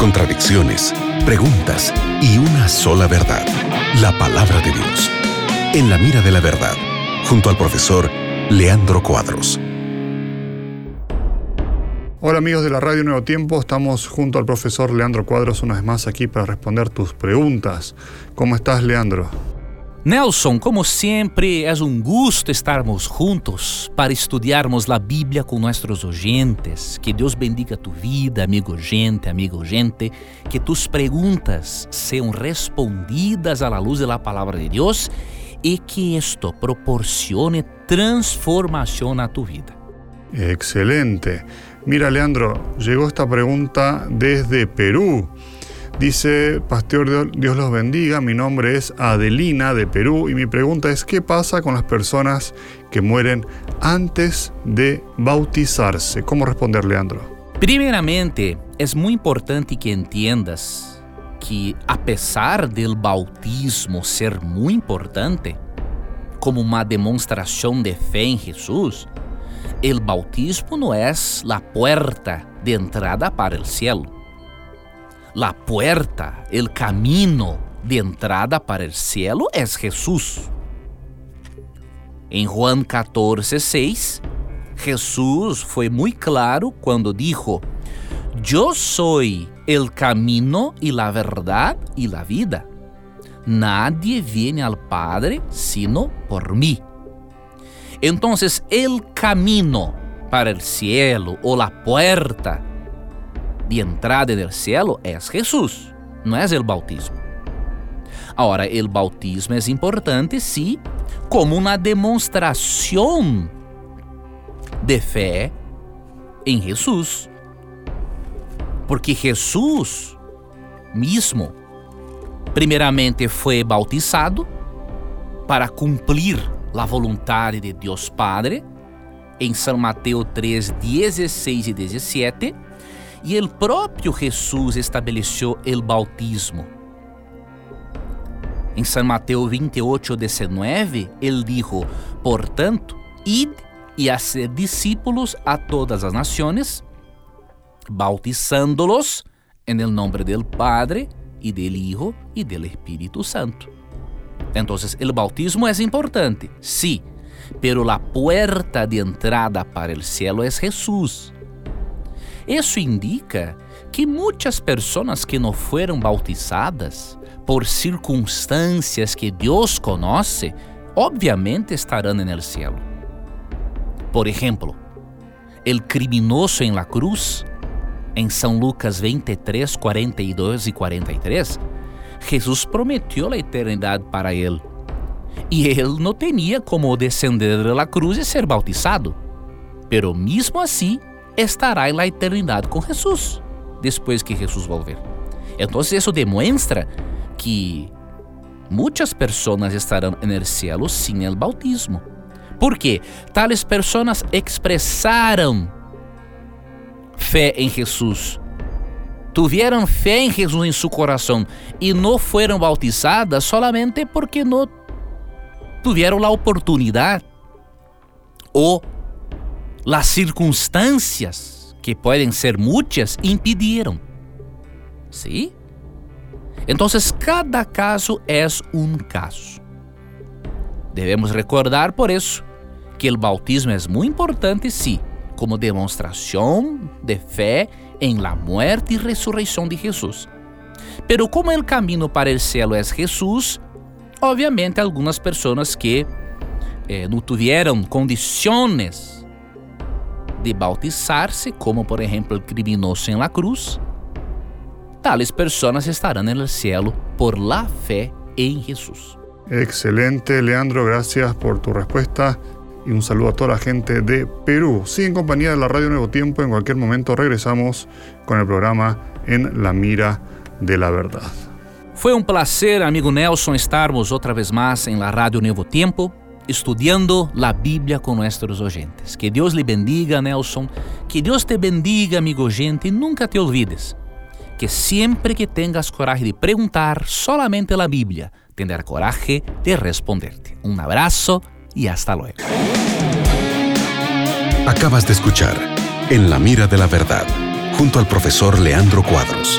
contradicciones, preguntas y una sola verdad, la palabra de Dios. En la mira de la verdad, junto al profesor Leandro Cuadros. Hola amigos de la Radio Nuevo Tiempo, estamos junto al profesor Leandro Cuadros una vez más aquí para responder tus preguntas. ¿Cómo estás Leandro? Nelson, como sempre, é um gosto estarmos juntos para estudarmos a Bíblia com nossos oyentes. Que Deus bendiga tu vida, amigo gente, amigo gente. Que tus perguntas sejam respondidas à luz da palavra de Deus e que isto proporcione transformação na tu vida. Excelente. Mira, Leandro, llegó esta pregunta desde Perú. Dice, Pastor, Dios los bendiga, mi nombre es Adelina de Perú y mi pregunta es, ¿qué pasa con las personas que mueren antes de bautizarse? ¿Cómo responder, Leandro? Primeiramente, es muy importante que entiendas que a pesar del bautismo ser muy importante, como uma demonstração de fé em Jesus, el bautismo não é a puerta de entrada para o cielo. La puerta, el camino de entrada para el cielo es Jesús. Em Juan 14, 6, Jesús foi muito claro quando dijo: Eu sou el camino e la verdade e la vida. Nadie viene al Padre sino por mí. Entonces, el camino para el cielo o la puerta de entrada del cielo é Jesus, não é o bautismo. Agora, o bautismo é importante, sim, como uma demonstração de fé em Jesus. Porque Jesus mesmo, primeiramente, foi bautizado para cumprir a vontade de Deus Padre, em São Mateus 3, 16 e 17 e el próprio Jesus estabeleceu o bautismo. Em São Mateus 28, 19, ele dijo: Portanto, id e hacer discípulos a todas as nações, bautizándolos en el nombre del Padre e del Hijo e del Espírito Santo. Então, o bautismo é importante, sí, pero la puerta de entrada para el cielo es Jesús. Isso indica que muitas pessoas que não foram bautizadas por circunstâncias que Deus conhece, obviamente estarão no céu. Por exemplo, o criminoso em la cruz, em São Lucas 23, 42 e 43, Jesus prometeu a eternidade para ele. E ele não tinha como descender da cruz e ser bautizado. Pero mesmo assim, estará em la com Jesus, depois que Jesus volver. Então, isso demonstra que muitas pessoas estarão céu sem o bautismo. Porque tales pessoas expressaram fé em Jesus, tiveram fé em Jesus em seu coração e não foram bautizadas solamente porque não tiveram a oportunidade ou las circunstâncias, que podem ser muitas, impediram. ¿Sí? Então, cada caso é um caso. Devemos recordar, por isso, que o bautismo é muito importante, sim, como demonstração de fé em la muerte e ressurreição de Jesus. Pero como o caminho para o céu é Jesus, obviamente algumas pessoas que eh, não tiveram condições de bautizarse, como por ejemplo el criminoso en la cruz, tales personas estarán en el cielo por la fe en Jesús. Excelente, Leandro, gracias por tu respuesta y un saludo a toda la gente de Perú. Sí, en compañía de la Radio Nuevo Tiempo, en cualquier momento regresamos con el programa En la Mira de la Verdad. Foi um prazer, amigo Nelson, estarmos outra vez mais em la Rádio Novo Tempo estudiando la Biblia con nuestros oyentes. Que Dios le bendiga, Nelson. Que Dios te bendiga, amigo oyente, y nunca te olvides que siempre que tengas coraje de preguntar solamente la Biblia, tendrá coraje de responderte. Un abrazo y hasta luego. Acabas de escuchar En la mira de la verdad junto al profesor Leandro Cuadros.